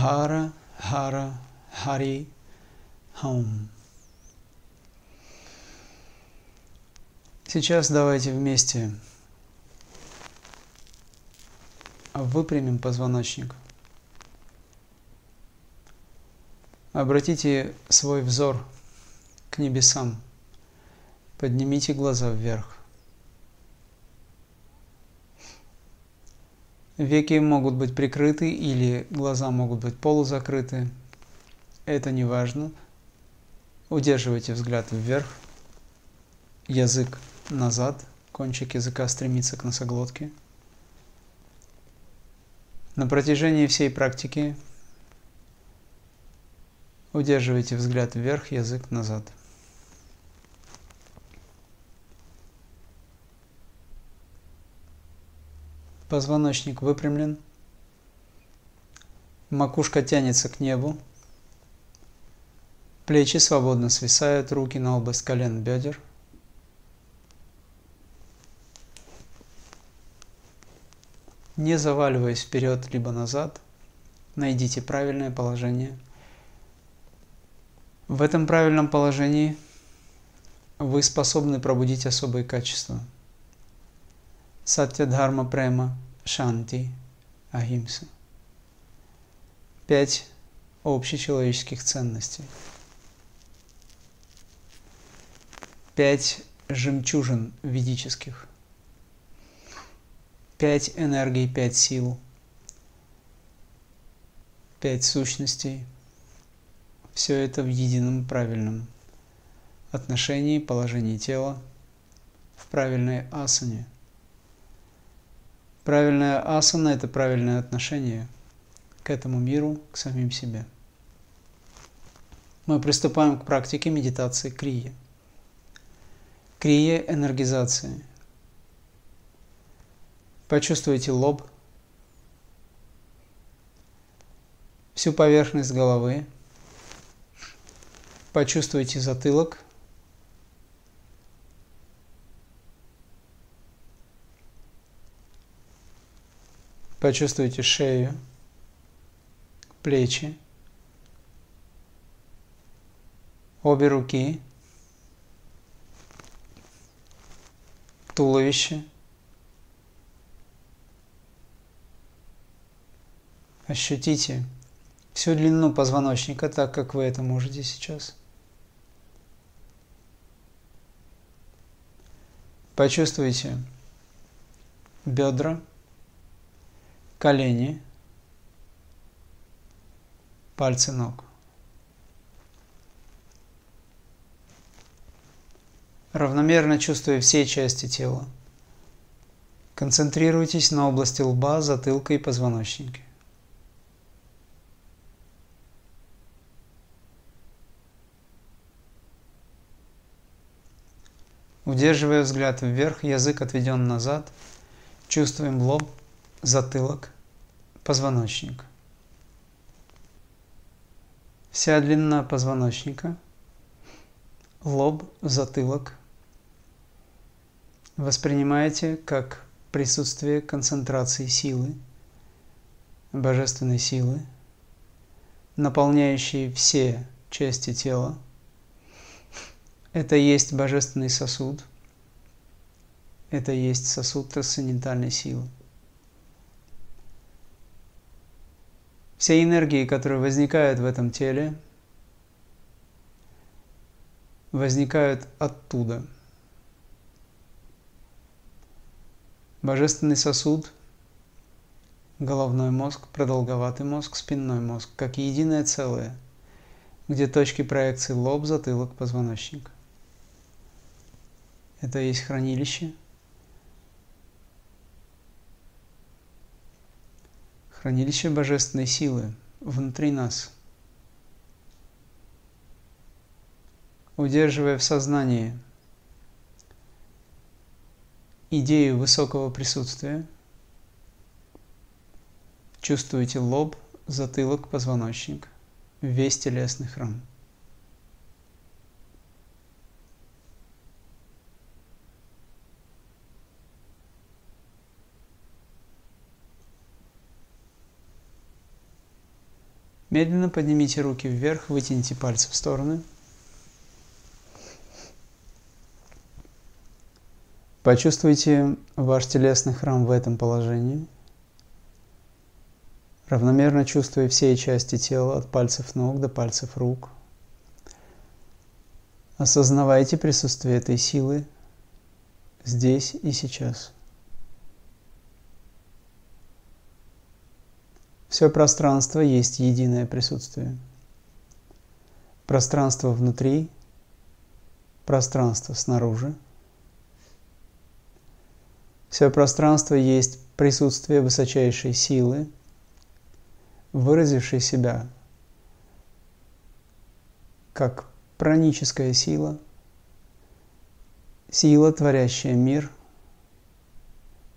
Хара, Хара, Хари, Хаум. Сейчас давайте вместе выпрямим позвоночник. Обратите свой взор к небесам. Поднимите глаза вверх. Веки могут быть прикрыты или глаза могут быть полузакрыты. Это не важно. Удерживайте взгляд вверх. Язык назад. Кончик языка стремится к носоглотке. На протяжении всей практики удерживайте взгляд вверх, язык назад. Позвоночник выпрямлен. Макушка тянется к небу. Плечи свободно свисают, руки на область колен бедер. Не заваливаясь вперед либо назад, найдите правильное положение. В этом правильном положении вы способны пробудить особые качества – Сатья Дхарма Према Шанти Ахимса. Пять общечеловеческих ценностей. Пять жемчужин ведических. Пять энергий, пять сил. Пять сущностей. Все это в едином правильном отношении, положении тела, в правильной асане – Правильная асана – это правильное отношение к этому миру, к самим себе. Мы приступаем к практике медитации крия. Крия энергизации. Почувствуйте лоб, всю поверхность головы, почувствуйте затылок – Почувствуйте шею, плечи, обе руки, туловище. Ощутите всю длину позвоночника, так как вы это можете сейчас. Почувствуйте бедра, колени, пальцы ног. Равномерно чувствуя все части тела, концентрируйтесь на области лба, затылка и позвоночника. Удерживая взгляд вверх, язык отведен назад, чувствуем лоб, затылок, позвоночник. Вся длина позвоночника, лоб, затылок воспринимаете как присутствие концентрации силы, божественной силы, наполняющей все части тела. Это есть божественный сосуд, это есть сосуд трансцендентальной силы. Все энергии, которые возникают в этом теле, возникают оттуда. Божественный сосуд, головной мозг, продолговатый мозг, спинной мозг, как единое целое, где точки проекции лоб, затылок, позвоночник. Это есть хранилище – хранилище божественной силы внутри нас. Удерживая в сознании идею высокого присутствия, чувствуете лоб, затылок, позвоночник, весь телесный храм – Медленно поднимите руки вверх, вытяните пальцы в стороны. Почувствуйте ваш телесный храм в этом положении. Равномерно чувствуя все части тела от пальцев ног до пальцев рук. Осознавайте присутствие этой силы здесь и сейчас. Все пространство есть единое присутствие. Пространство внутри, пространство снаружи. Все пространство есть присутствие высочайшей силы, выразившей себя как праническая сила, сила, творящая мир,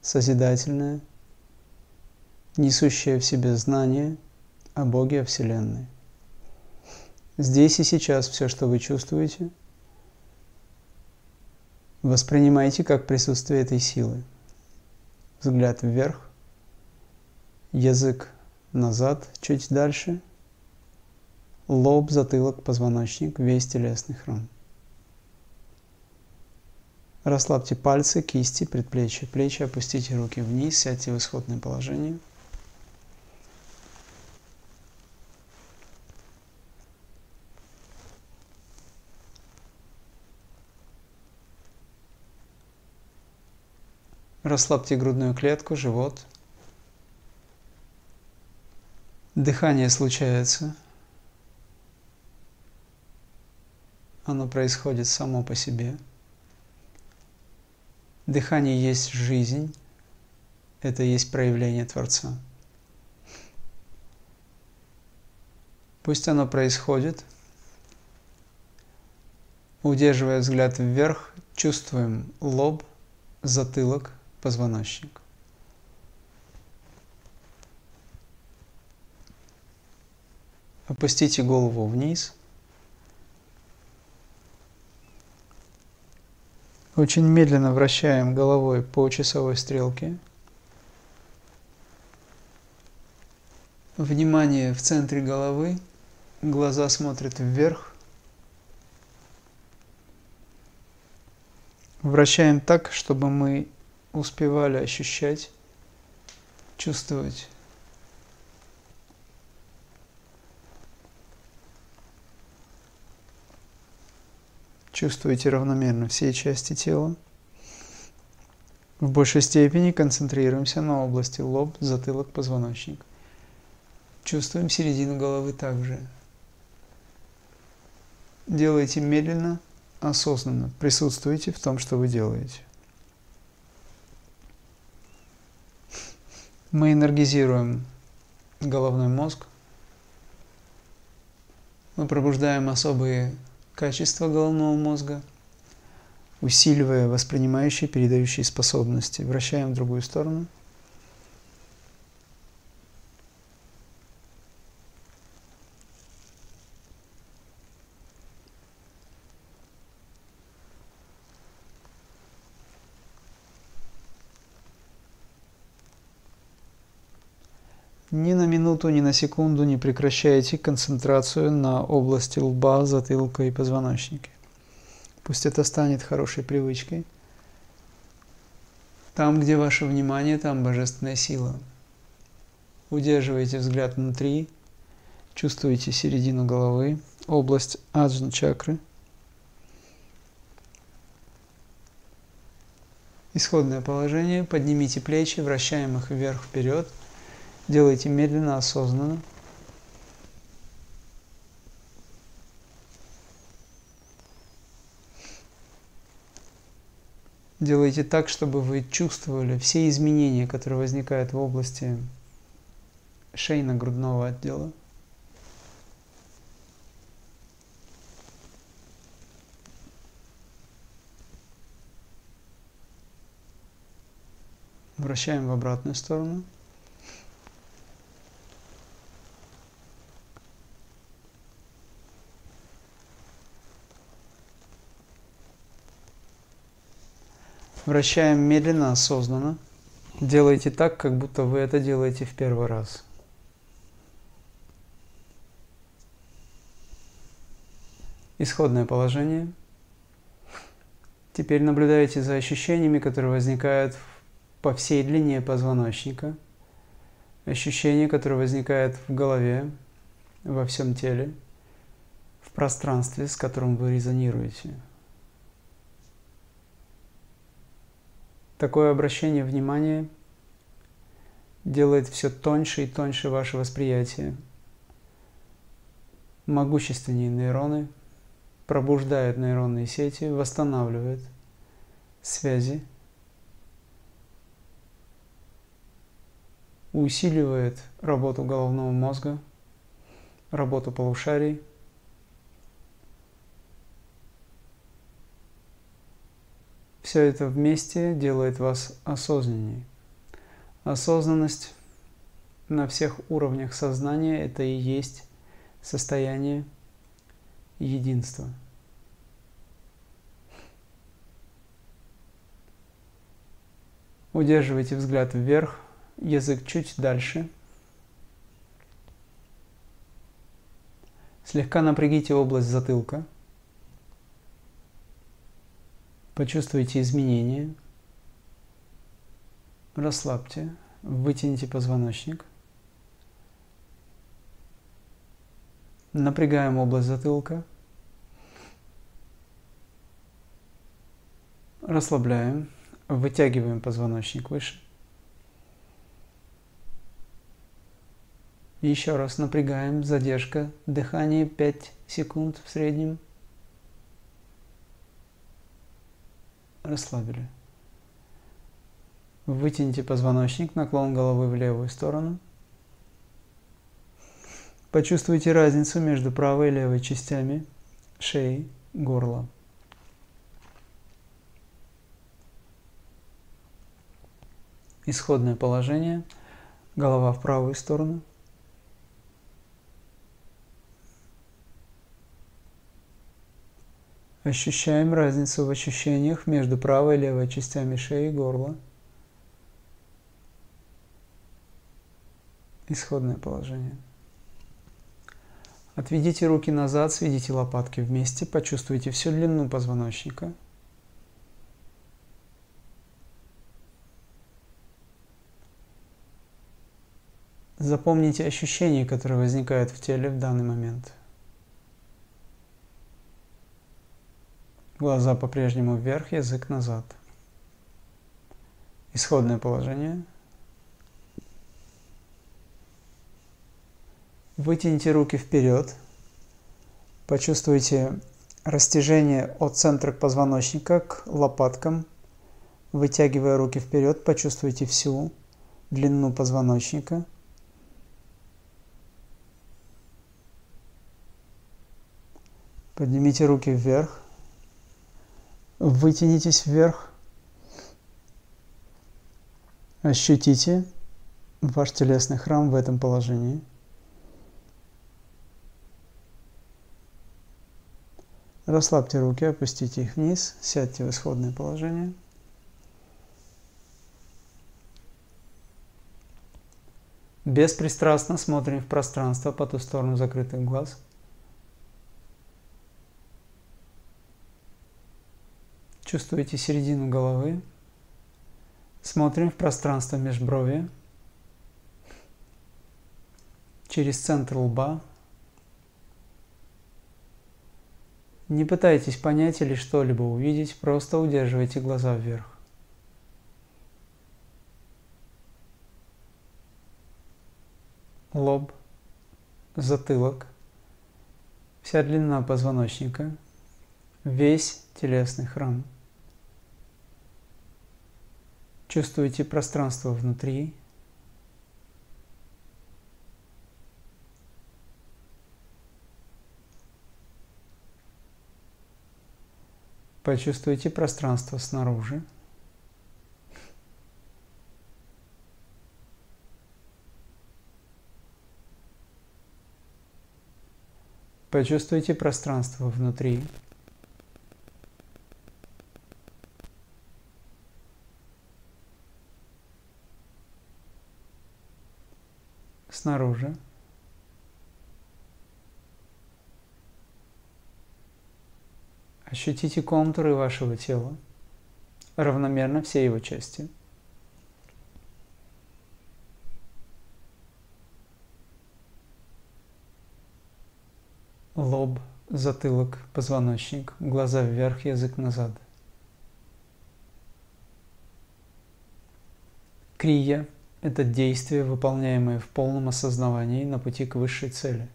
созидательная – несущее в себе знание о Боге, о Вселенной. Здесь и сейчас все, что вы чувствуете, воспринимайте как присутствие этой силы. Взгляд вверх, язык назад, чуть дальше, лоб, затылок, позвоночник, весь телесный храм. Расслабьте пальцы, кисти, предплечья, плечи, опустите руки вниз, сядьте в исходное положение – Расслабьте грудную клетку, живот. Дыхание случается. Оно происходит само по себе. Дыхание есть жизнь. Это есть проявление Творца. Пусть оно происходит. Удерживая взгляд вверх, чувствуем лоб, затылок – позвоночник. Опустите голову вниз. Очень медленно вращаем головой по часовой стрелке. Внимание в центре головы. Глаза смотрят вверх. Вращаем так, чтобы мы успевали ощущать, чувствовать. Чувствуете равномерно все части тела. В большей степени концентрируемся на области лоб, затылок, позвоночник. Чувствуем середину головы также. Делайте медленно, осознанно. Присутствуйте в том, что вы делаете. Мы энергизируем головной мозг, мы пробуждаем особые качества головного мозга, усиливая воспринимающие, передающие способности. Вращаем в другую сторону – Ни на минуту, ни на секунду не прекращайте концентрацию на области лба, затылка и позвоночника. Пусть это станет хорошей привычкой. Там, где ваше внимание, там божественная сила. Удерживайте взгляд внутри, чувствуете середину головы, область аджна чакры. Исходное положение. Поднимите плечи, вращаем их вверх-вперед – Делайте медленно, осознанно. Делайте так, чтобы вы чувствовали все изменения, которые возникают в области шейно-грудного отдела. Вращаем в обратную сторону. Вращаем медленно, осознанно. Делайте так, как будто вы это делаете в первый раз. Исходное положение. Теперь наблюдайте за ощущениями, которые возникают по всей длине позвоночника. Ощущение, которые возникают в голове, во всем теле, в пространстве, с которым вы резонируете – Такое обращение внимания делает все тоньше и тоньше ваше восприятие. Могущественнее нейроны пробуждают нейронные сети, восстанавливают связи, усиливает работу головного мозга, работу полушарий. Все это вместе делает вас осознаннее. Осознанность на всех уровнях сознания – это и есть состояние единства. Удерживайте взгляд вверх, язык чуть дальше. Слегка напрягите область затылка. Почувствуйте изменения. Расслабьте, вытяните позвоночник. Напрягаем область затылка. Расслабляем, вытягиваем позвоночник выше. Еще раз напрягаем, задержка, дыхание 5 секунд в среднем. Расслабили. Вытяните позвоночник, наклон головы в левую сторону. Почувствуйте разницу между правой и левой частями шеи, горла. Исходное положение. Голова в правую сторону. Ощущаем разницу в ощущениях между правой и левой частями шеи и горла. Исходное положение. Отведите руки назад, сведите лопатки вместе, почувствуйте всю длину позвоночника. Запомните ощущения, которые возникают в теле в данный момент. Глаза по-прежнему вверх, язык назад. Исходное положение – Вытяните руки вперед. Почувствуйте растяжение от центра позвоночника к лопаткам. Вытягивая руки вперед, почувствуйте всю длину позвоночника. Поднимите руки вверх. Вытянитесь вверх. Ощутите ваш телесный храм в этом положении. Расслабьте руки, опустите их вниз, сядьте в исходное положение. Беспристрастно смотрим в пространство по ту сторону закрытых глаз. Чувствуете середину головы. Смотрим в пространство межброви. Через центр лба Не пытайтесь понять или что-либо увидеть, просто удерживайте глаза вверх. Лоб, затылок, вся длина позвоночника, весь телесный храм. Чувствуете пространство внутри, Почувствуйте пространство снаружи. Почувствуйте пространство внутри. Снаружи. Ощутите контуры вашего тела, равномерно все его части. Лоб, затылок, позвоночник, глаза вверх, язык назад. Крия – это действие, выполняемое в полном осознавании на пути к высшей цели.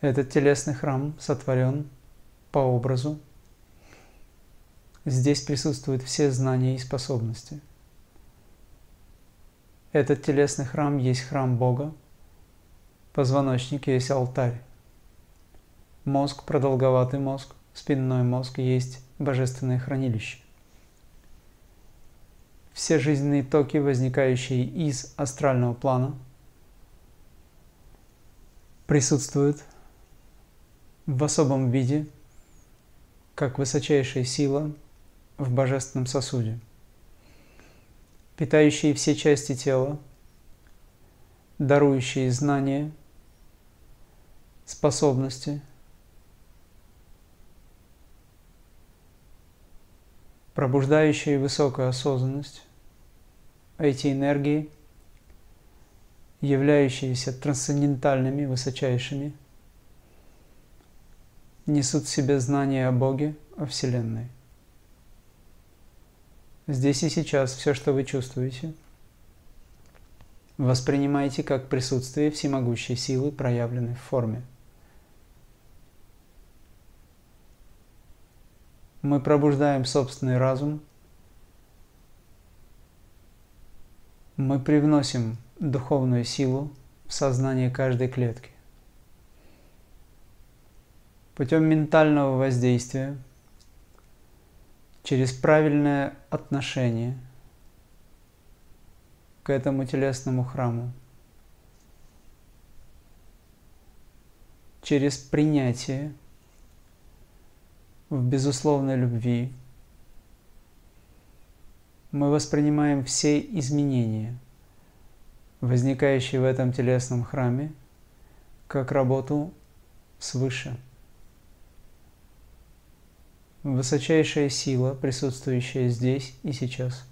Этот телесный храм сотворен по образу. Здесь присутствуют все знания и способности. Этот телесный храм есть храм Бога, позвоночник есть алтарь. Мозг, продолговатый мозг, спинной мозг есть божественное хранилище. Все жизненные токи, возникающие из астрального плана, присутствуют в особом виде – как высочайшая сила в божественном сосуде, питающие все части тела, дарующие знания, способности, пробуждающие высокую осознанность, эти энергии, являющиеся трансцендентальными, высочайшими – несут в себе знания о Боге, о Вселенной. Здесь и сейчас все, что вы чувствуете, воспринимайте как присутствие всемогущей силы, проявленной в форме. Мы пробуждаем собственный разум, мы привносим духовную силу в сознание каждой клетки. Путем ментального воздействия, через правильное отношение к этому телесному храму, через принятие в безусловной любви, мы воспринимаем все изменения, возникающие в этом телесном храме, как работу свыше – высочайшая сила, присутствующая здесь и сейчас,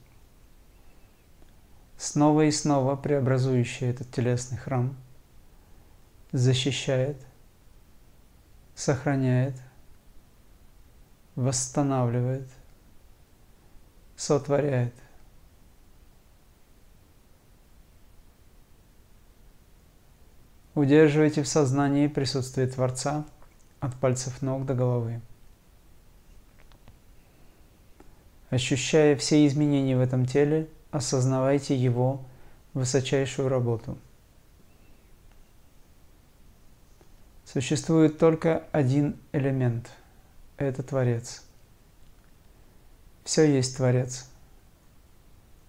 снова и снова преобразующая этот телесный храм, защищает, сохраняет, восстанавливает, сотворяет. Удерживайте в сознании присутствие Творца от пальцев ног до головы. Ощущая все изменения в этом теле, осознавайте его высочайшую работу. Существует только один элемент – это Творец. Все есть Творец.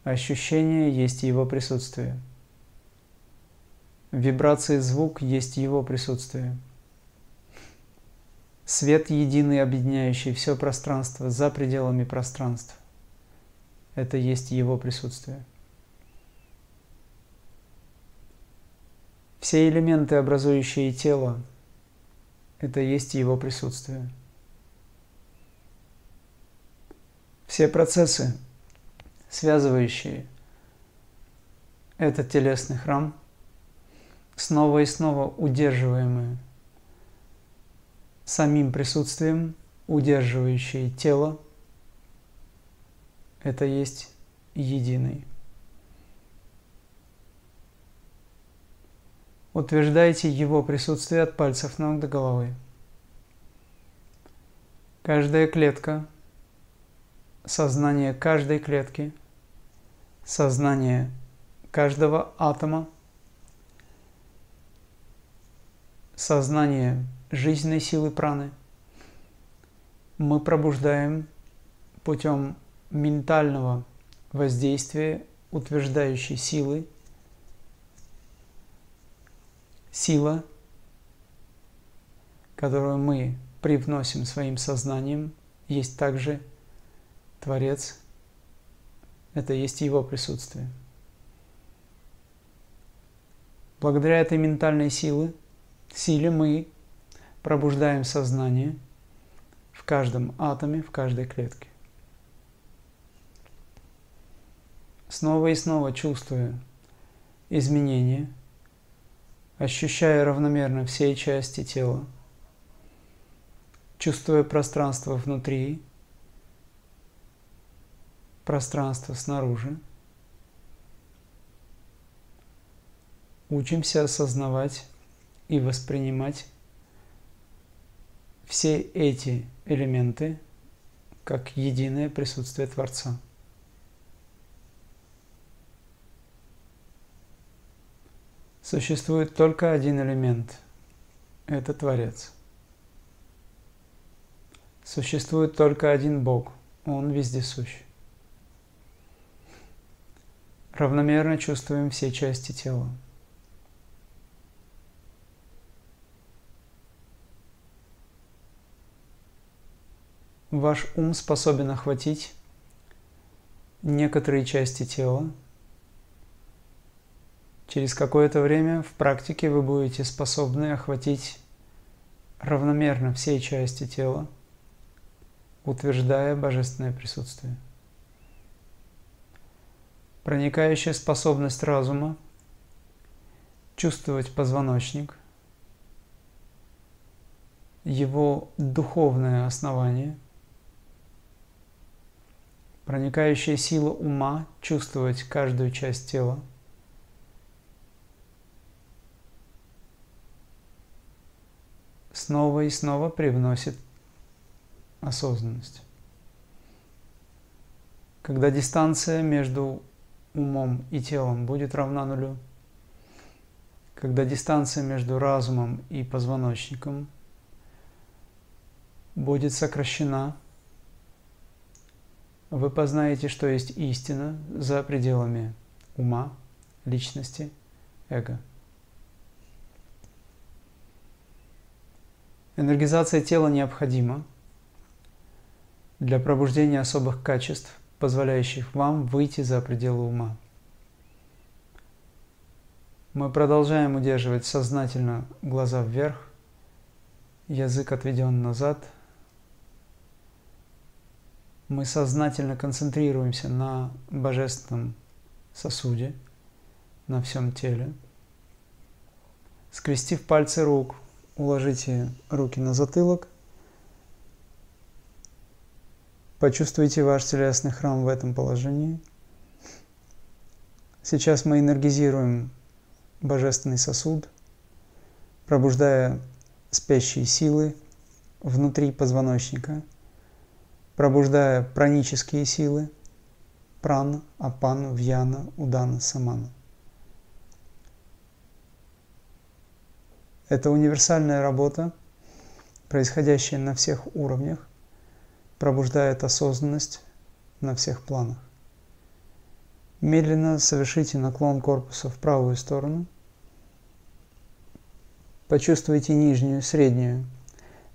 Ощущение есть Его присутствие. Вибрации звук есть Его присутствие. Свет единый, объединяющий все пространство за пределами пространств. Это есть Его присутствие. Все элементы, образующие тело, это есть Его присутствие. Все процессы, связывающие этот телесный храм, снова и снова удерживаемые самим присутствием, удерживающее тело, это есть единый. Утверждайте его присутствие от пальцев ног до головы. Каждая клетка, сознание каждой клетки, сознание каждого атома, сознание жизненной силы праны мы пробуждаем путем ментального воздействия утверждающей силы. Сила, которую мы привносим своим сознанием, есть также Творец. Это есть Его присутствие. Благодаря этой ментальной силы, силе мы пробуждаем сознание в каждом атоме, в каждой клетке. Снова и снова чувствуя изменения, ощущая равномерно все части тела, чувствуя пространство внутри, пространство снаружи, учимся осознавать и воспринимать все эти элементы как единое присутствие Творца. Существует только один элемент – это Творец. Существует только один Бог – Он вездесущ. Равномерно чувствуем все части тела – Ваш ум способен охватить некоторые части тела. Через какое-то время в практике вы будете способны охватить равномерно все части тела, утверждая божественное присутствие. Проникающая способность разума чувствовать позвоночник, его духовное основание – проникающая сила ума чувствовать каждую часть тела. Снова и снова привносит осознанность. Когда дистанция между умом и телом будет равна нулю, когда дистанция между разумом и позвоночником будет сокращена – вы познаете, что есть истина за пределами ума, личности, эго. Энергизация тела необходима для пробуждения особых качеств, позволяющих вам выйти за пределы ума. Мы продолжаем удерживать сознательно глаза вверх, язык отведен назад – мы сознательно концентрируемся на божественном сосуде, на всем теле. Скрестив пальцы рук, уложите руки на затылок. Почувствуйте ваш телесный храм в этом положении. Сейчас мы энергизируем божественный сосуд, пробуждая спящие силы внутри позвоночника – пробуждая пранические силы прана, апана, вьяна, удана, самана. Это универсальная работа, происходящая на всех уровнях, пробуждает осознанность на всех планах. Медленно совершите наклон корпуса в правую сторону. Почувствуйте нижнюю, среднюю,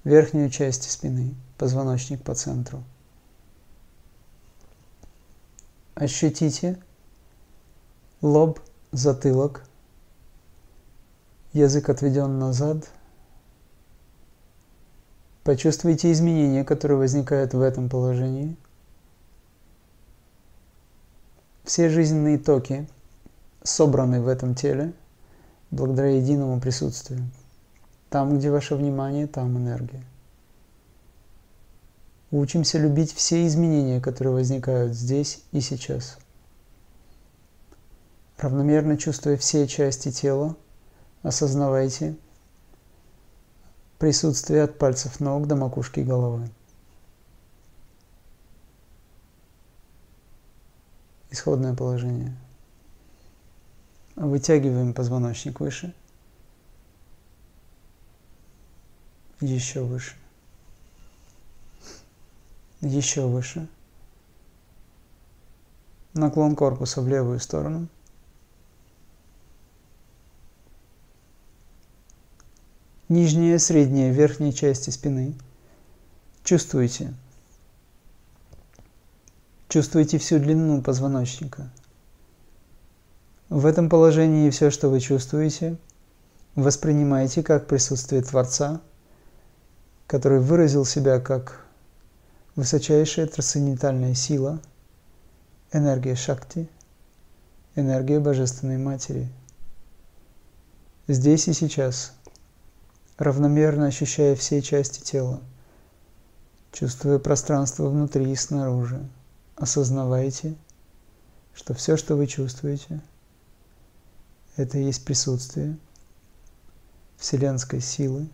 верхнюю часть спины, позвоночник по центру – Ощутите лоб, затылок, язык отведен назад. Почувствуйте изменения, которые возникают в этом положении. Все жизненные токи собраны в этом теле благодаря единому присутствию. Там, где ваше внимание, там энергия. Учимся любить все изменения, которые возникают здесь и сейчас. Равномерно чувствуя все части тела, осознавайте присутствие от пальцев ног до макушки головы. Исходное положение. Вытягиваем позвоночник выше. Еще выше еще выше. Наклон корпуса в левую сторону. Нижняя, средняя, верхняя части спины. Чувствуйте. Чувствуйте всю длину позвоночника. В этом положении все, что вы чувствуете, воспринимайте как присутствие Творца, который выразил себя как высочайшая трансцендентальная сила, энергия Шакти, энергия Божественной Матери. Здесь и сейчас, равномерно ощущая все части тела, чувствуя пространство внутри и снаружи, осознавайте, что все, что вы чувствуете, это и есть присутствие Вселенской силы,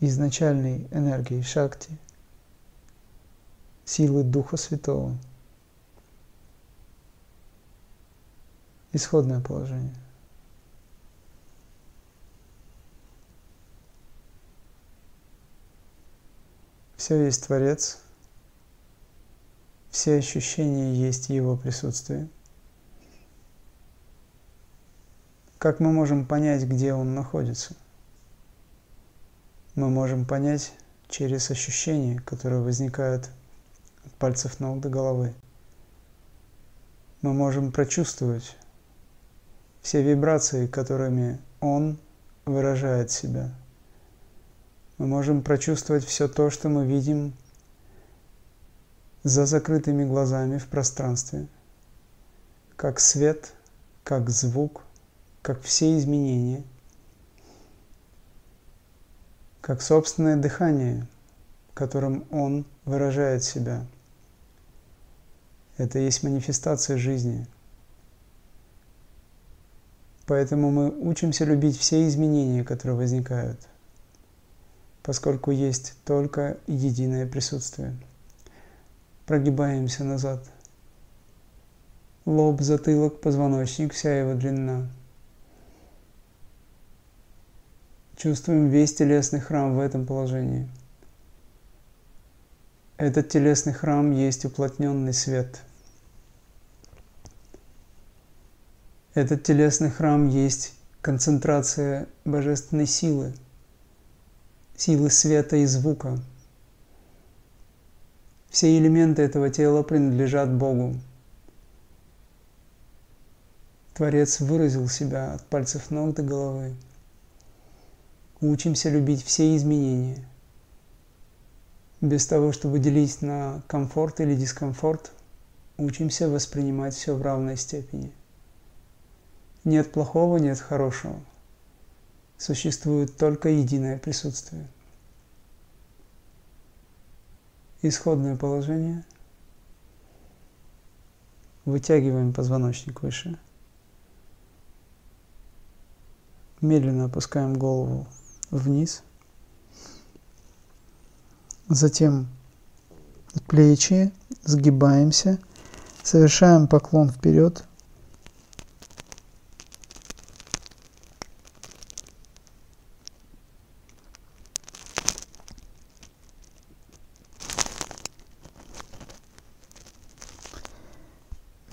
изначальной энергии Шакти – силы Духа Святого. Исходное положение. Все есть Творец, все ощущения есть Его присутствие. Как мы можем понять, где Он находится? Мы можем понять через ощущения, которые возникают от пальцев ног до головы. Мы можем прочувствовать все вибрации, которыми Он выражает себя. Мы можем прочувствовать все то, что мы видим за закрытыми глазами в пространстве, как свет, как звук, как все изменения, как собственное дыхание, которым Он выражает себя. Это есть манифестация жизни. Поэтому мы учимся любить все изменения, которые возникают, поскольку есть только единое присутствие. Прогибаемся назад. Лоб, затылок, позвоночник, вся его длина. Чувствуем весь телесный храм в этом положении – этот телесный храм есть уплотненный свет. Этот телесный храм есть концентрация божественной силы, силы света и звука. Все элементы этого тела принадлежат Богу. Творец выразил себя от пальцев ног до головы. Учимся любить все изменения – без того, чтобы делить на комфорт или дискомфорт, учимся воспринимать все в равной степени. Нет плохого, нет хорошего. Существует только единое присутствие. Исходное положение. Вытягиваем позвоночник выше. Медленно опускаем голову вниз – Затем плечи, сгибаемся, совершаем поклон вперед.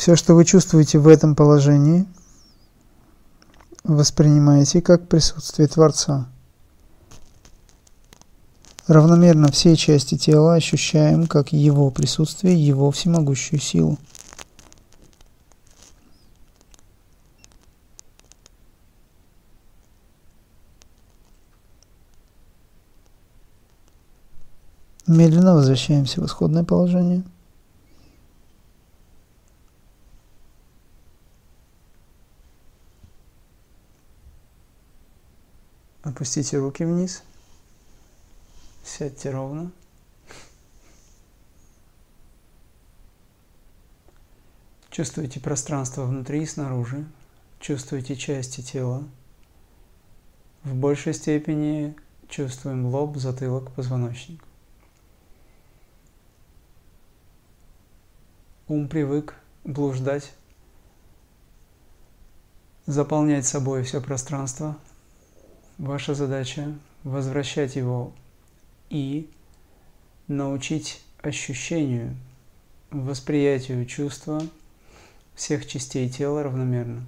Все, что вы чувствуете в этом положении, воспринимаете как присутствие Творца. Равномерно все части тела ощущаем как его присутствие, его всемогущую силу. Медленно возвращаемся в исходное положение. Опустите руки вниз. Сядьте ровно. Чувствуйте пространство внутри и снаружи. Чувствуйте части тела. В большей степени чувствуем лоб, затылок, позвоночник. Ум привык блуждать, заполнять собой все пространство. Ваша задача возвращать его и научить ощущению, восприятию чувства всех частей тела равномерно.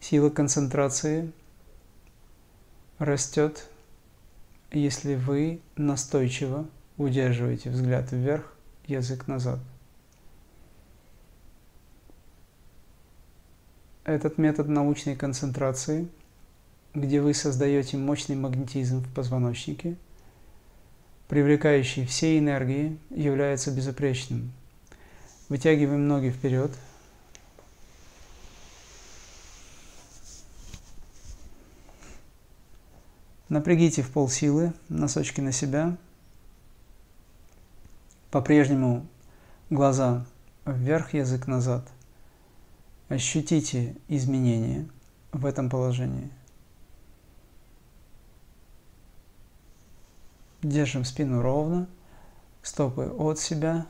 Сила концентрации растет, если вы настойчиво удерживаете взгляд вверх, язык назад. Этот метод научной концентрации – где вы создаете мощный магнетизм в позвоночнике, привлекающий все энергии, является безупречным. Вытягиваем ноги вперед. Напрягите в пол силы, носочки на себя. По-прежнему глаза вверх, язык назад. Ощутите изменения в этом положении. Держим спину ровно, стопы от себя,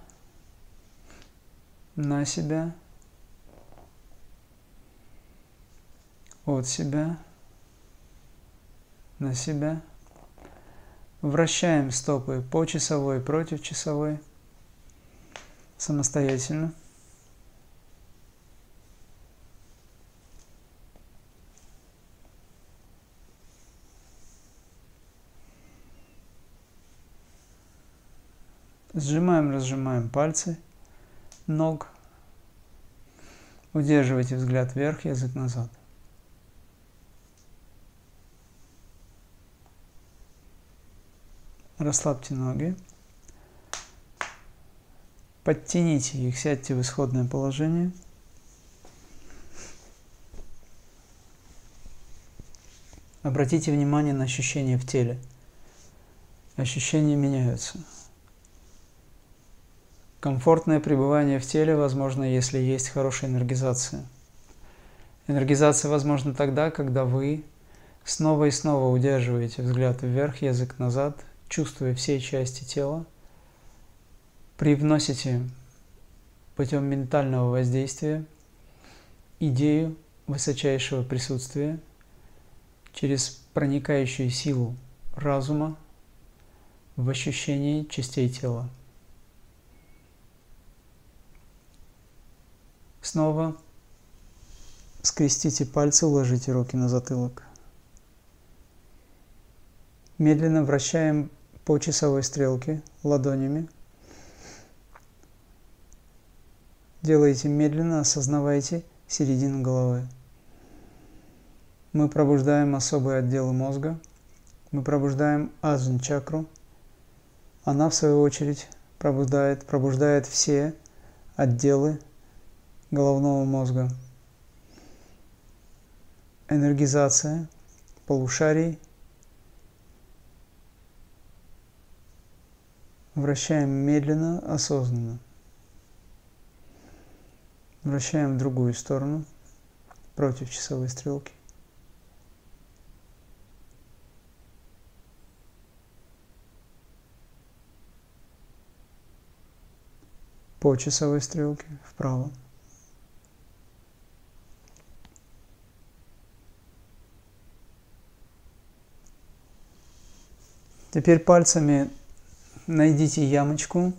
на себя, от себя, на себя. Вращаем стопы по часовой, против часовой, самостоятельно. Сжимаем, разжимаем пальцы ног. Удерживайте взгляд вверх, язык назад. Расслабьте ноги. Подтяните их, сядьте в исходное положение. Обратите внимание на ощущения в теле. Ощущения меняются. Комфортное пребывание в теле возможно, если есть хорошая энергизация. Энергизация возможна тогда, когда вы снова и снова удерживаете взгляд вверх, язык назад, чувствуя все части тела, привносите путем ментального воздействия идею высочайшего присутствия через проникающую силу разума в ощущении частей тела. Снова скрестите пальцы, уложите руки на затылок. Медленно вращаем по часовой стрелке ладонями. Делайте медленно, осознавайте середину головы. Мы пробуждаем особые отделы мозга. Мы пробуждаем аджн чакру. Она, в свою очередь, пробуждает, пробуждает все отделы головного мозга. Энергизация полушарий. Вращаем медленно, осознанно. Вращаем в другую сторону, против часовой стрелки. По часовой стрелке вправо. Теперь пальцами найдите ямочку,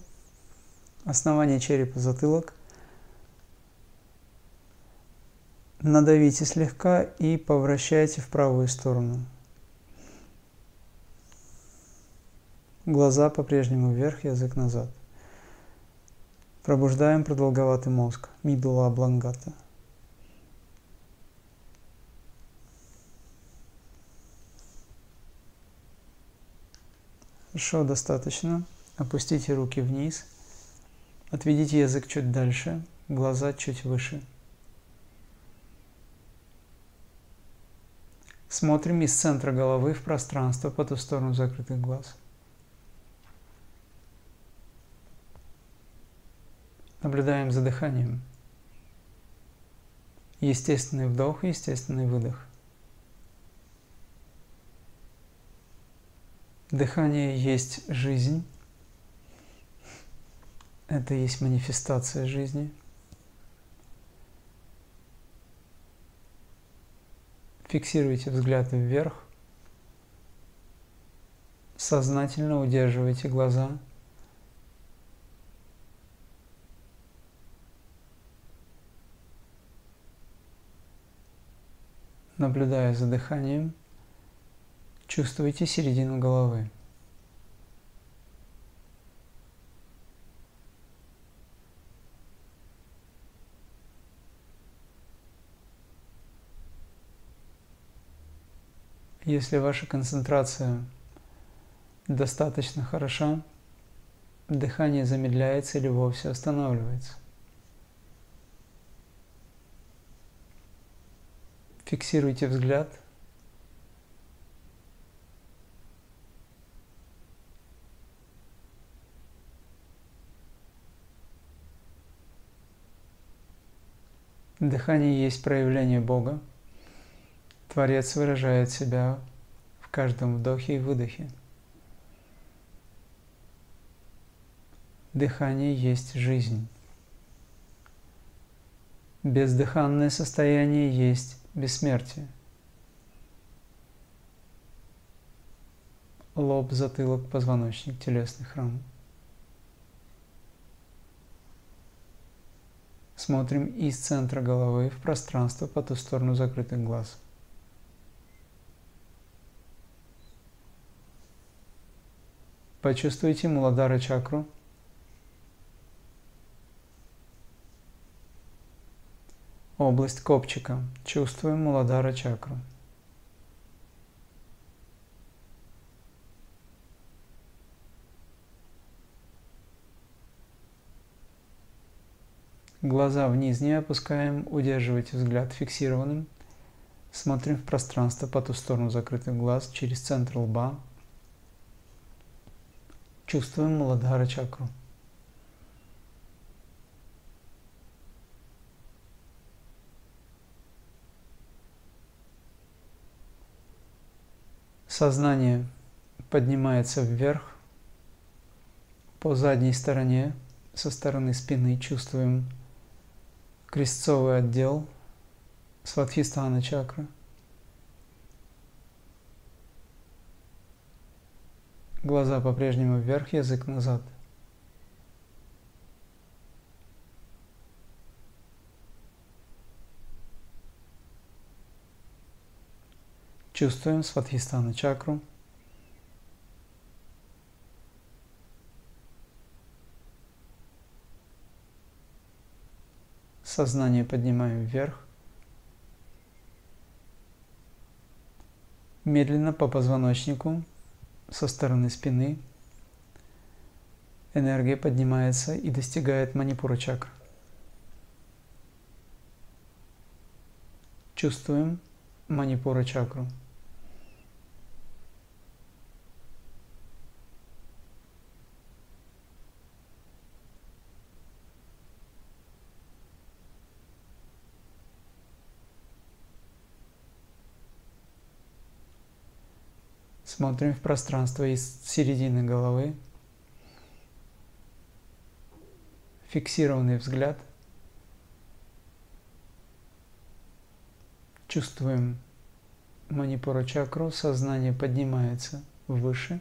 основание черепа, затылок. Надавите слегка и повращайте в правую сторону. Глаза по-прежнему вверх, язык назад. Пробуждаем продолговатый мозг, мидула облонгата. Хорошо, достаточно. Опустите руки вниз. Отведите язык чуть дальше, глаза чуть выше. Смотрим из центра головы в пространство по ту сторону закрытых глаз. Наблюдаем за дыханием. Естественный вдох, естественный выдох. Дыхание есть жизнь. Это есть манифестация жизни. Фиксируйте взгляд вверх. Сознательно удерживайте глаза. Наблюдая за дыханием, Чувствуйте середину головы. Если ваша концентрация достаточно хороша, дыхание замедляется или вовсе останавливается. Фиксируйте взгляд. Дыхание есть проявление Бога. Творец выражает себя в каждом вдохе и выдохе. Дыхание есть жизнь. Бездыханное состояние есть бессмертие. Лоб, затылок, позвоночник, телесный храм. Смотрим из центра головы в пространство по ту сторону закрытых глаз. Почувствуйте Муладара чакру – Область копчика. Чувствуем Муладара чакру. Глаза вниз не опускаем, удерживайте взгляд фиксированным. Смотрим в пространство по ту сторону закрытых глаз через центр лба. Чувствуем Муладхара чакру. Сознание поднимается вверх по задней стороне, со стороны спины чувствуем крестцовый отдел Сватхистана чакры. Глаза по-прежнему вверх, язык назад – Чувствуем сватхистана чакру. Сознание поднимаем вверх. Медленно по позвоночнику со стороны спины энергия поднимается и достигает манипура чакры. Чувствуем манипура чакру. Смотрим в пространство из середины головы. Фиксированный взгляд. Чувствуем манипура чакру, сознание поднимается выше.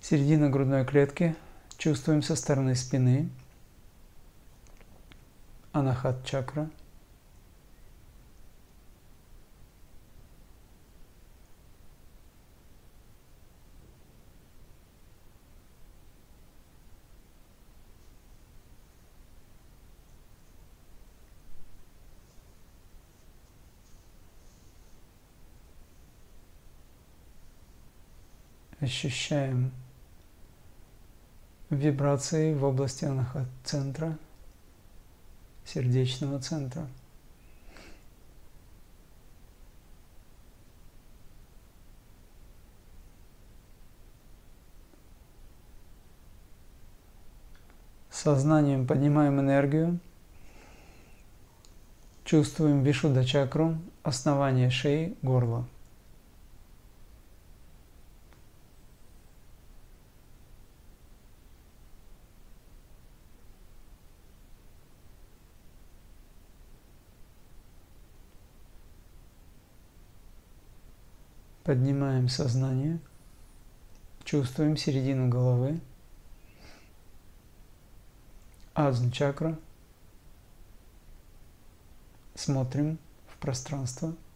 Середина грудной клетки чувствуем со стороны спины. Анахат чакра – ощущаем вибрации в области анахат-центра, сердечного центра. Сознанием поднимаем энергию, чувствуем вишуда чакру, основание шеи, горла. Поднимаем сознание, чувствуем середину головы, азн чакра, смотрим в пространство –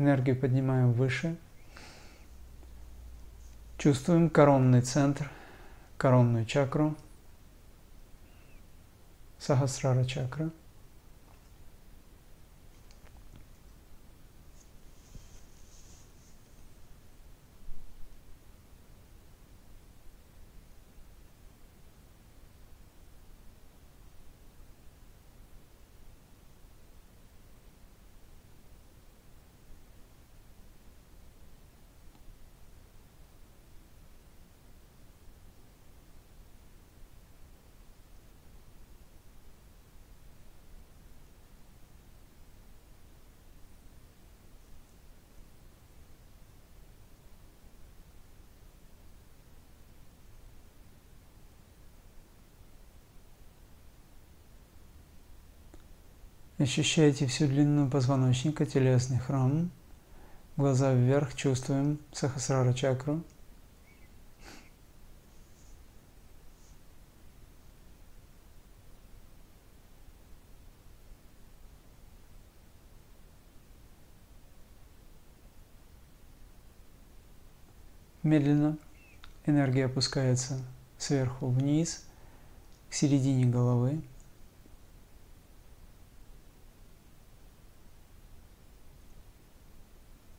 Энергию поднимаем выше. Чувствуем коронный центр, коронную чакру, сахасрара чакра – Ощущайте всю длину позвоночника, телесный храм. Глаза вверх, чувствуем сахасрара чакру. Медленно энергия опускается сверху вниз, к середине головы.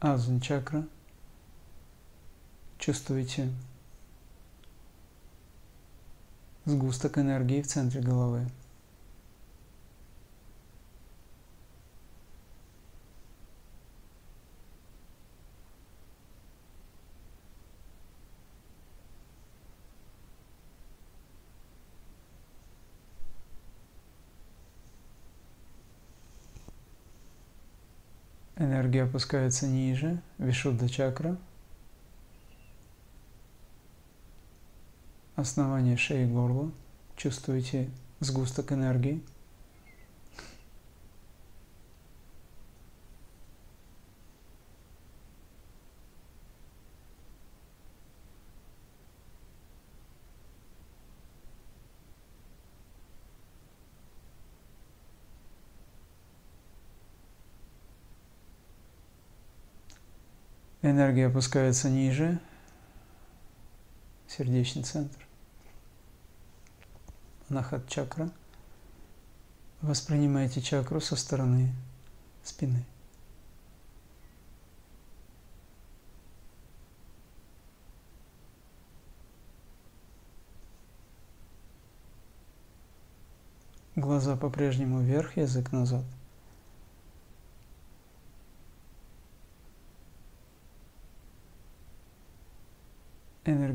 Азун чакра. Чувствуете сгусток энергии в центре головы. Энергия опускается ниже, Вишудда чакра. Основание шеи и горла. Чувствуете сгусток энергии. Энергия опускается ниже, сердечный центр, нахат чакра. Воспринимайте чакру со стороны спины. Глаза по-прежнему вверх, язык назад –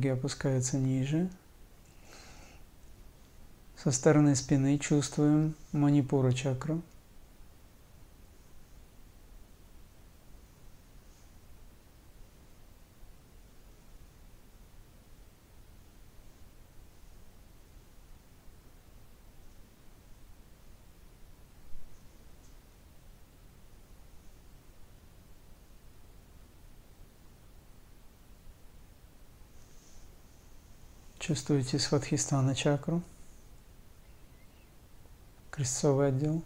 Энергия опускается ниже. Со стороны спины чувствуем манипура чакру. Чувствуете свадхистана чакру, крестцовый отдел.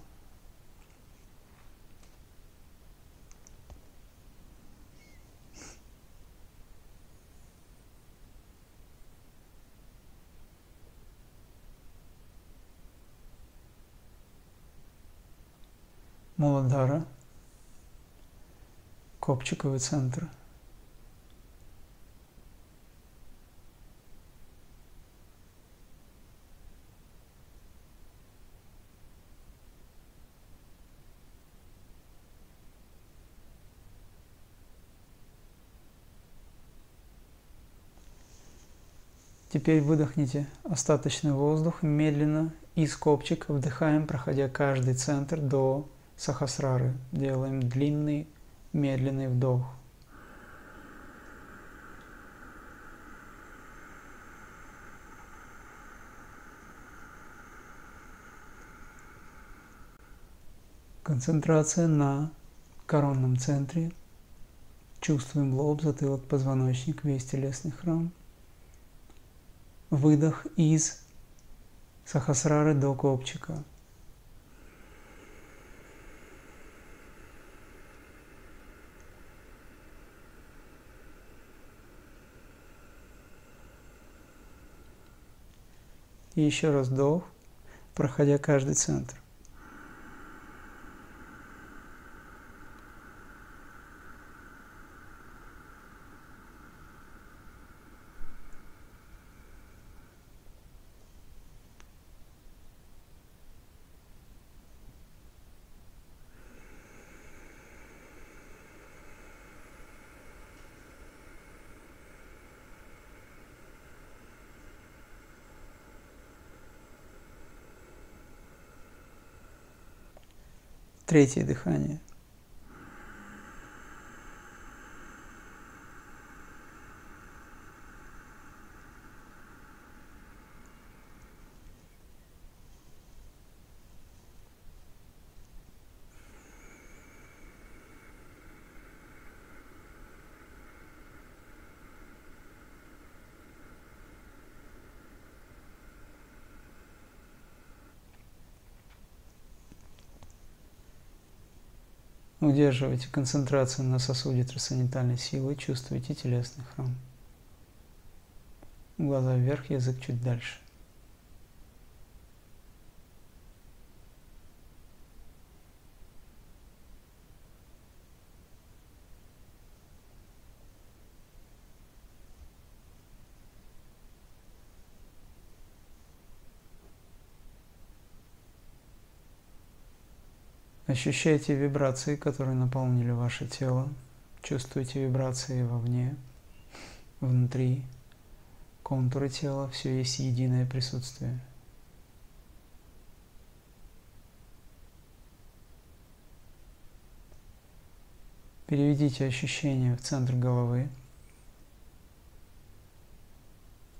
Муладхара, копчиковый центр – Теперь выдохните остаточный воздух медленно из копчика вдыхаем, проходя каждый центр до сахасрары. Делаем длинный, медленный вдох. Концентрация на коронном центре. Чувствуем лоб, затылок, позвоночник, весь телесный храм Выдох из сахасрары до копчика. И еще раз вдох, проходя каждый центр. Третье дыхание. Удерживайте концентрацию на сосуде трансцендентальной силы, чувствуйте телесный храм. Глаза вверх, язык чуть дальше. Ощущайте вибрации, которые наполнили ваше тело. Чувствуйте вибрации вовне, внутри. Контуры тела, все есть единое присутствие. Переведите ощущения в центр головы.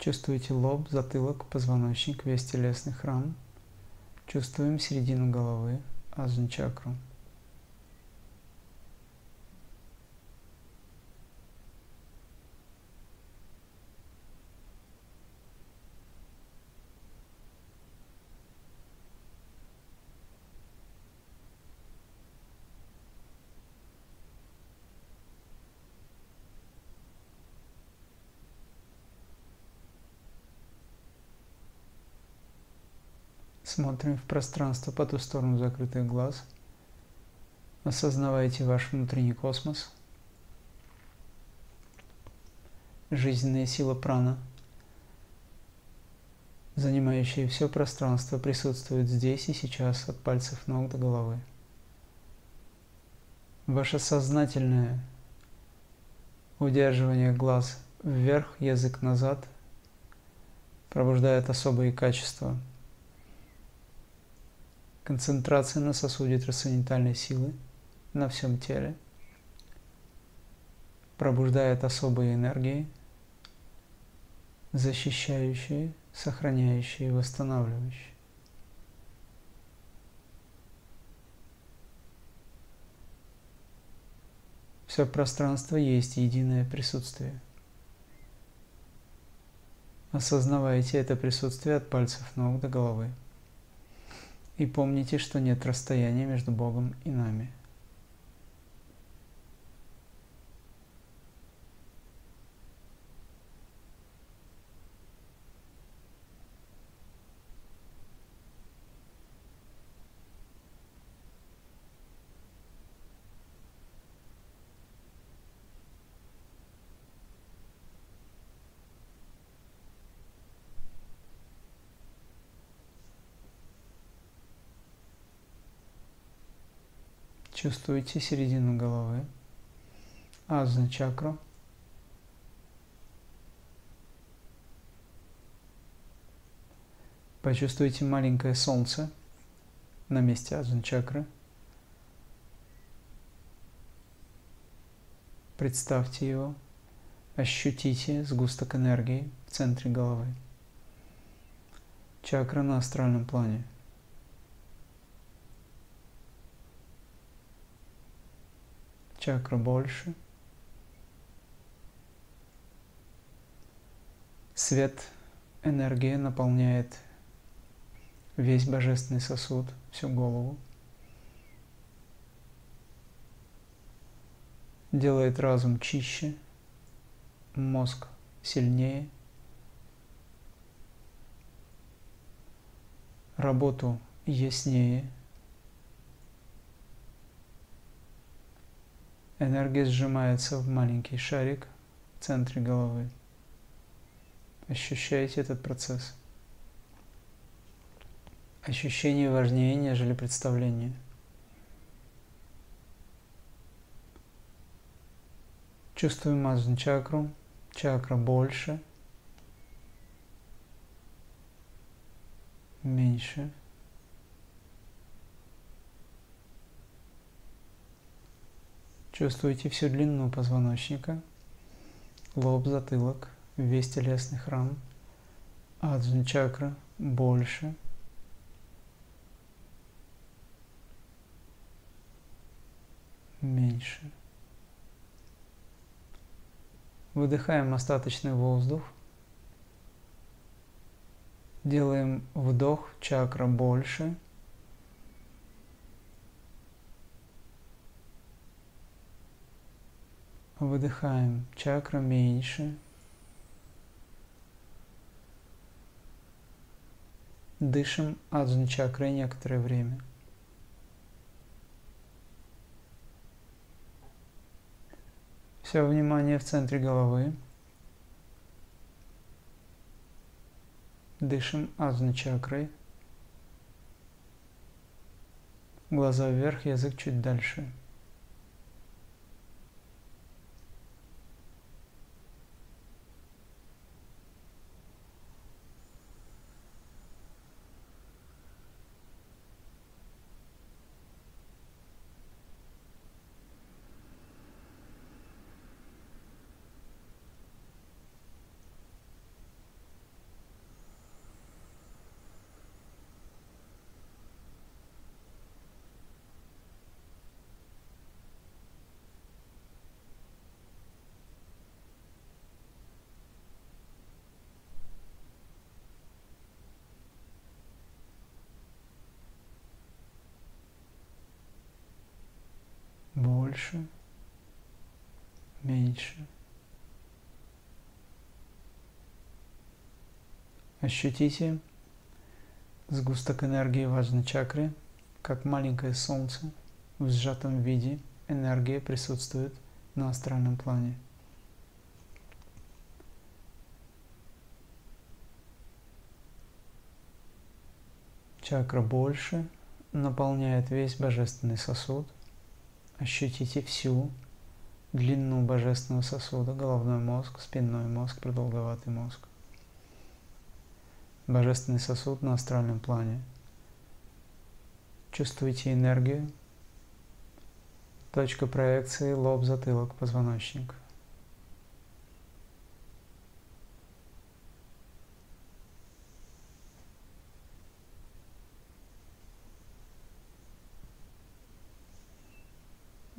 Чувствуете лоб, затылок, позвоночник, весь телесный храм. Чувствуем середину головы, Ajna чакру. Смотрим в пространство по ту сторону закрытых глаз. Осознавайте ваш внутренний космос. Жизненная сила прана, занимающая все пространство, присутствует здесь и сейчас, от пальцев ног до головы. Ваше сознательное удерживание глаз вверх, язык назад пробуждает особые качества – концентрация на сосуде трансцендентальной силы на всем теле пробуждает особые энергии, защищающие, сохраняющие, восстанавливающие. Все пространство есть единое присутствие. Осознавайте это присутствие от пальцев ног до головы. И помните, что нет расстояния между Богом и нами – Чувствуете середину головы, азна чакру. Почувствуйте маленькое солнце на месте азна чакры. Представьте его, ощутите сгусток энергии в центре головы. Чакра на астральном плане – чакра больше. Свет, энергия наполняет весь божественный сосуд, всю голову. Делает разум чище, мозг сильнее. работу яснее. Энергия сжимается в маленький шарик в центре головы. Ощущаете этот процесс? Ощущение важнее, нежели представление. Чувствуем мазну чакру, чакра больше, меньше. Чувствуете всю длину позвоночника, лоб, затылок, весь телесный храм, аджна чакра больше. Меньше. Выдыхаем остаточный воздух. Делаем вдох, чакра больше. Выдыхаем, чакра меньше. Дышим аджна чакрой некоторое время. Все внимание в центре головы. Дышим азна чакрой. Глаза вверх, язык чуть дальше. больше, меньше. Ощутите сгусток энергии важной чакры, как маленькое солнце в сжатом виде энергия присутствует на астральном плане. Чакра больше наполняет весь божественный сосуд – Ощутите всю длину божественного сосуда, головной мозг, спинной мозг, продолговатый мозг. Божественный сосуд на астральном плане. Чувствуете энергию. Точка проекции лоб, затылок, позвоночник.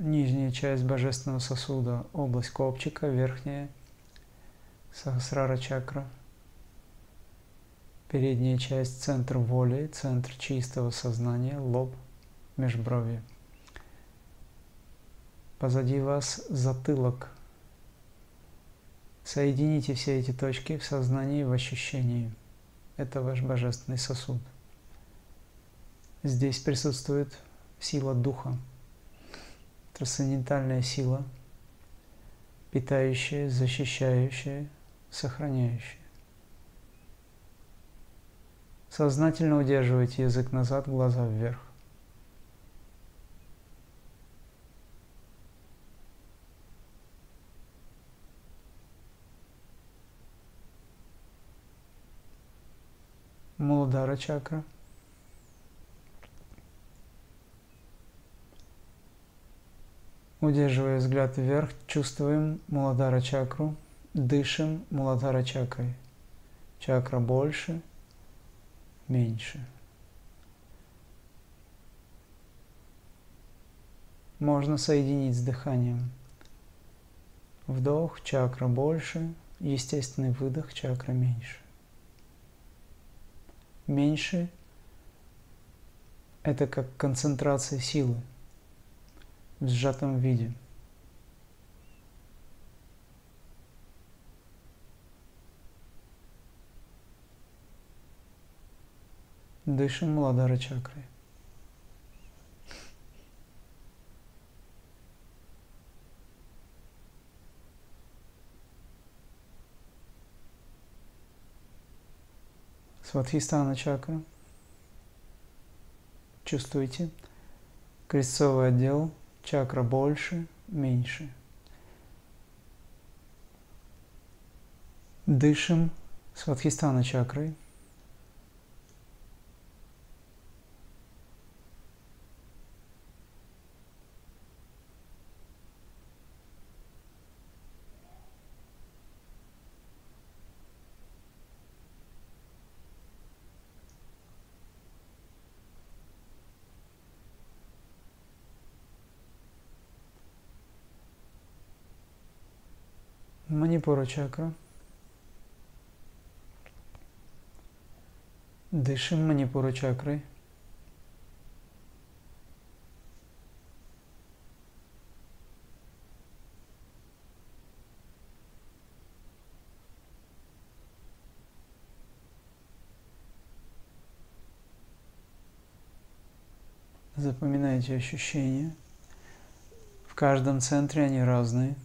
Нижняя часть божественного сосуда, область копчика, верхняя сахасрара чакра, передняя часть центр воли, центр чистого сознания, лоб, межброви. Позади вас затылок. Соедините все эти точки в сознании, в ощущении. Это ваш божественный сосуд. Здесь присутствует сила духа – трансцендентальная сила, питающая, защищающая, сохраняющая. Сознательно удерживайте язык назад, глаза вверх. Муладара чакра – Удерживая взгляд вверх, чувствуем Муладара чакру, дышим Муладара чакрой. Чакра больше, меньше. Можно соединить с дыханием. Вдох, чакра больше, естественный выдох, чакра меньше. Меньше – это как концентрация силы – в сжатом виде. Дышим Муладхара чакрой. Сватхистана чакра. Чувствуете? Крестцовый отдел, чакра больше, меньше. Дышим Сватхистана чакрой. Манипура чакра. Дышим манипура чакрой. Запоминайте ощущения. В каждом центре они разные.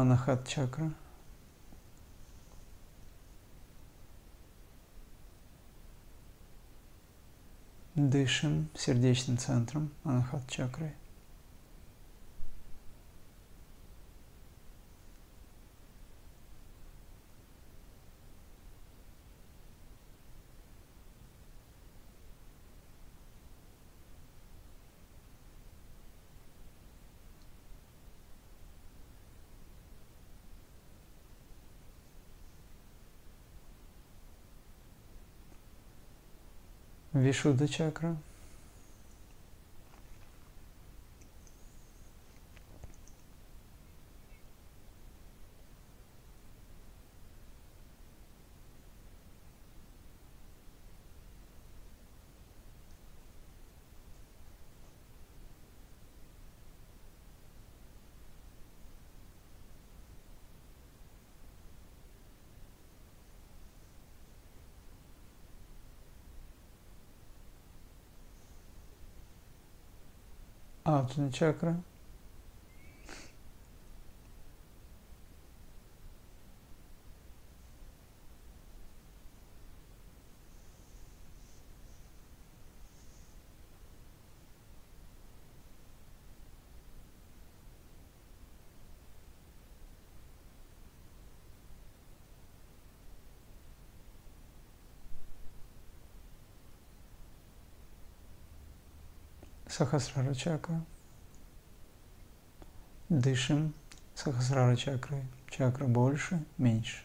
Анахат чакра. Дышим сердечным центром Анахат чакрой. Вишудха чакра. Аджна чакра. Сахасрара чакра. Дышим Сахасрара чакрой. Чакра больше, меньше.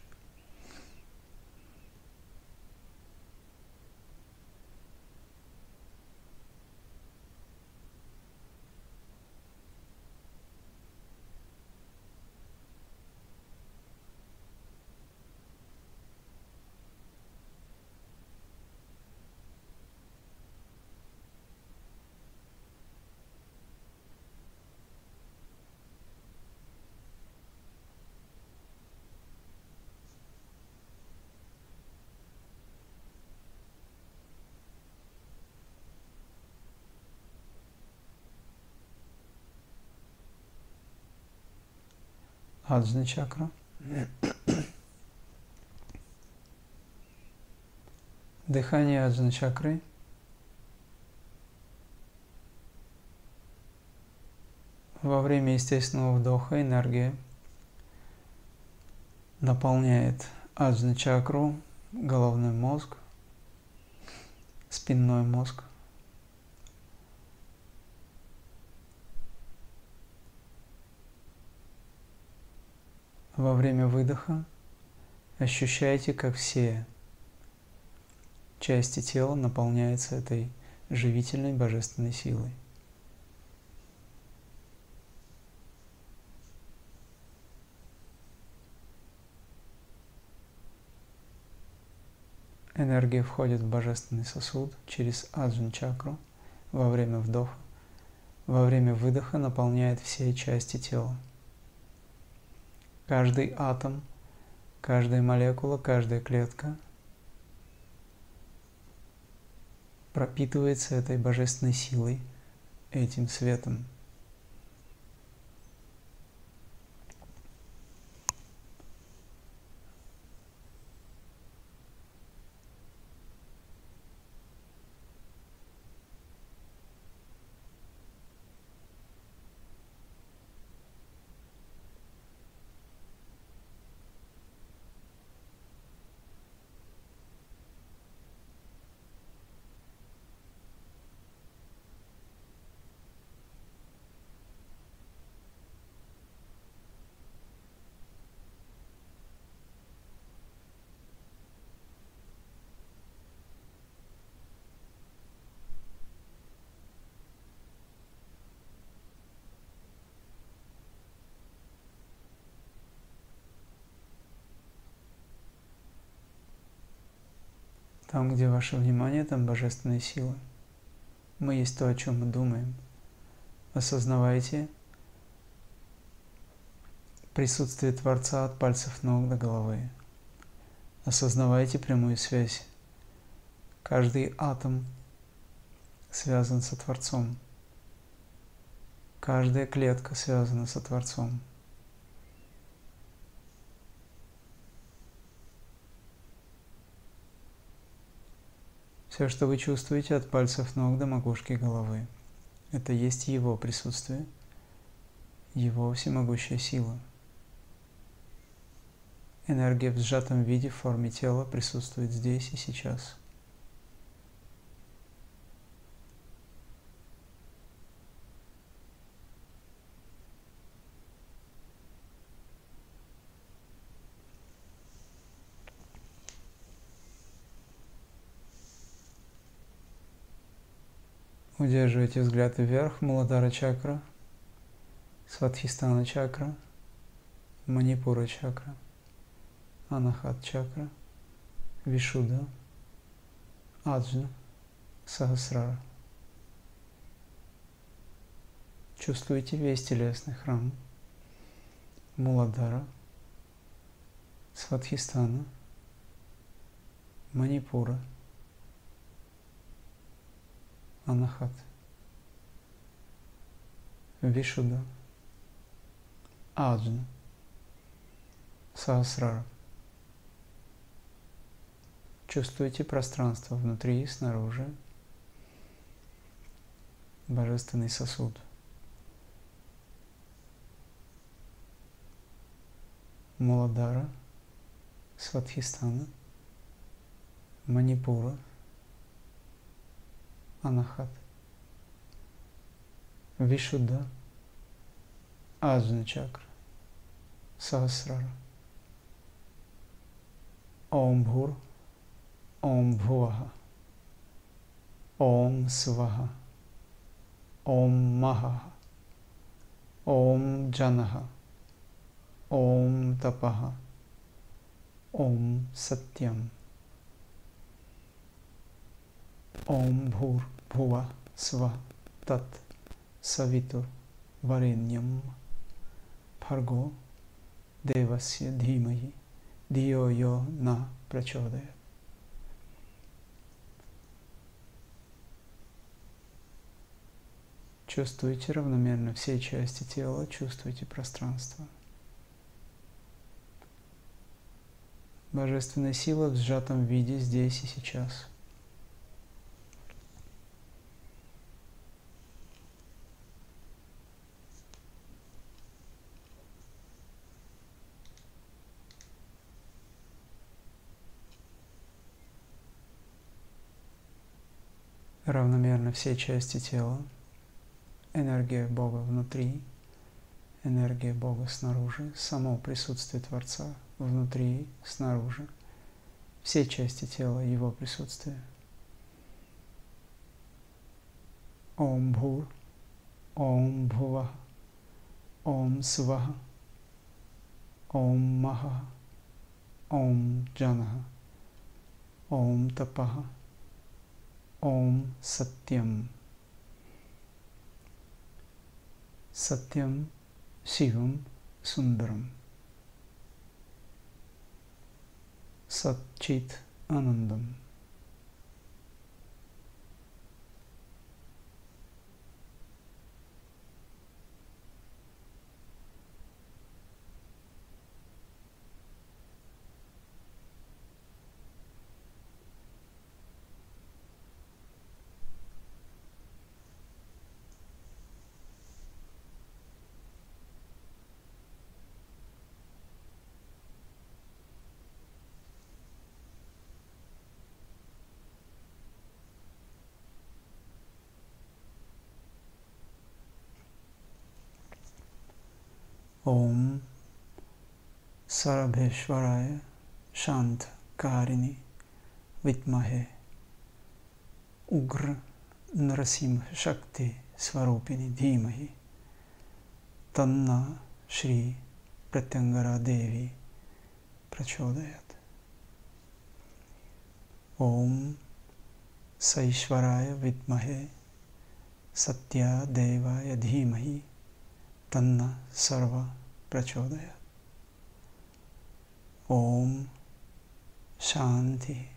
Аджна чакра. Дыхание аджна чакры. Во время естественного вдоха энергия наполняет аджна чакру, головной мозг, спинной мозг – Во время выдоха ощущайте, как все части тела наполняются этой живительной божественной силой. Энергия входит в божественный сосуд через аджан чакру во время вдоха, во время выдоха наполняет все части тела. Каждый атом, каждая молекула, каждая клетка пропитывается этой божественной силой, этим светом – Там, где ваше внимание, там божественная сила. Мы есть то, о чем мы думаем. Осознавайте присутствие Творца от пальцев ног до головы. Осознавайте прямую связь. Каждый атом связан со Творцом. Каждая клетка связана со Творцом. Все, что вы чувствуете от пальцев ног до макушки головы, это есть Его присутствие, Его всемогущая сила. Энергия в сжатом виде в форме тела присутствует здесь и сейчас – Удерживайте взгляд вверх, Муладара чакра, Сватхистана чакра, Манипура чакра, Анахат чакра, Вишуда, Аджна, Сахасрара. Чувствуете весь телесный храм Муладара, Сватхистана, Манипура – Анахат, Вишуда, Аджна, Сахасрара. Чувствуйте пространство внутри и снаружи, божественный сосуд. Муладара, Сватхистана, Манипура – Анахат. Вишуда. Аджна чакра. Сахасрара. Ом Бхур. Ом Бхуваха. Ом Сваха. Ом Маха. Ом Джанаха. Ом Тапаха. Ом Сатьям. Ом Бхур Бхува Сва Тат Савиту Вареньям Парго Девасья Дхимахи Дио Йо На Прачодая. Чувствуйте равномерно все части тела, чувствуйте пространство. Божественная сила в сжатом виде здесь и сейчас – равномерно все части тела, энергия Бога внутри, энергия Бога снаружи, само присутствие Творца внутри, снаружи, все части тела Его присутствия. Ом Бхур, Ом Бхува, Ом Сваха, Ом Маха, Ом Джанаха, Ом Тапаха, ओम सत्यम। सत्यम शिवम सुंदरम। सचित आनंदम। ॐ सरभेश्वराय शान्तकारिणि विद्महे उग्रनृसिंहशक्तिस्वरूपिणि धीमहि। तन्न श्रीप्रत्यङ्गरादेवी प्रचोदयात्। ॐ सैश्वराय विद्महे सत्यादेवाय धीमहि। तन्न सर्व प्रचोदय। ओम शांति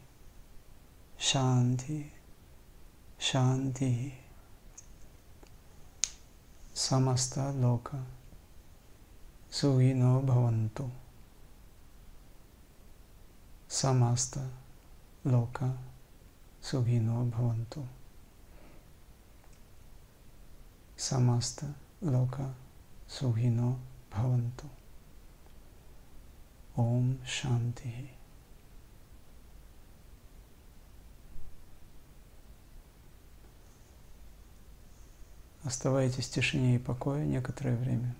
शांति शांति। समस्त लोक सुखिनो भवन्तु। समस्त लोक सुखिनो भवन्तु। समस्त लोक Sugino Bhavantu. Om Shanti. Оставайтесь в тишине и покое некоторое время.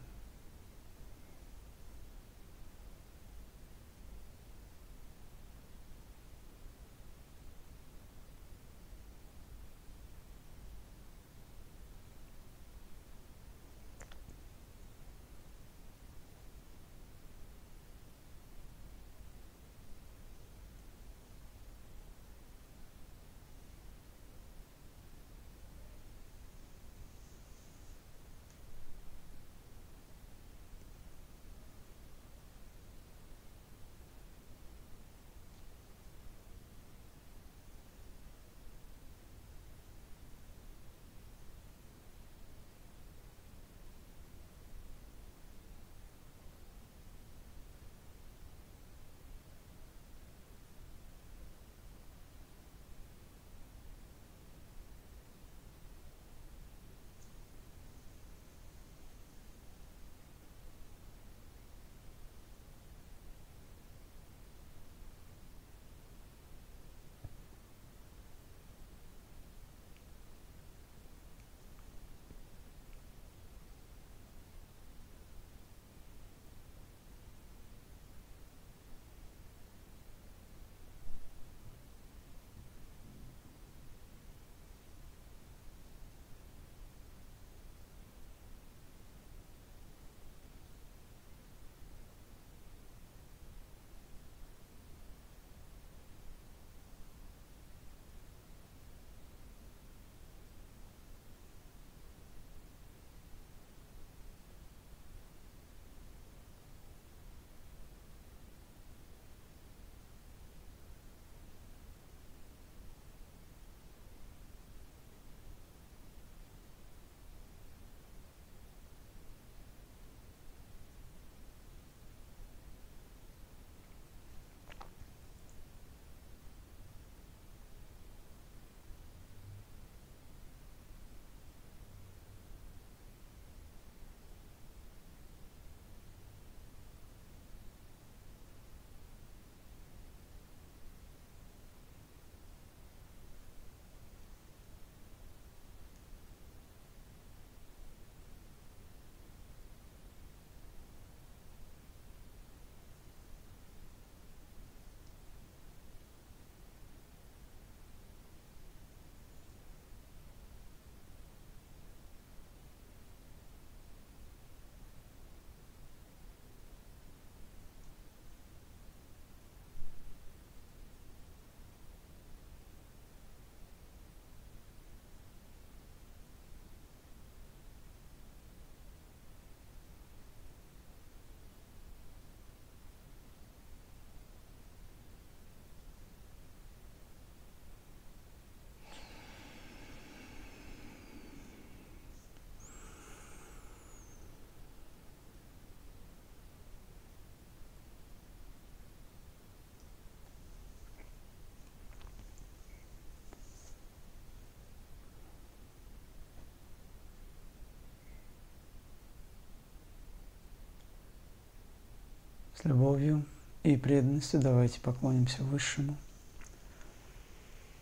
С любовью и преданностью давайте поклонимся Высшему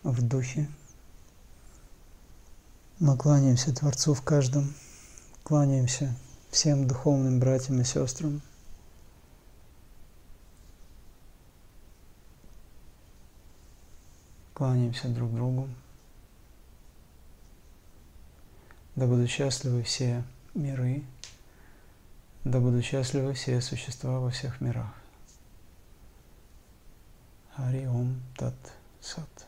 в духе. Мы кланяемся Творцу в каждом, кланяемся всем духовным братьям и сестрам. Кланяемся друг другу. Да будут счастливы все миры, да будут счастливы все существа во всех мирах. Хари Тат Сат.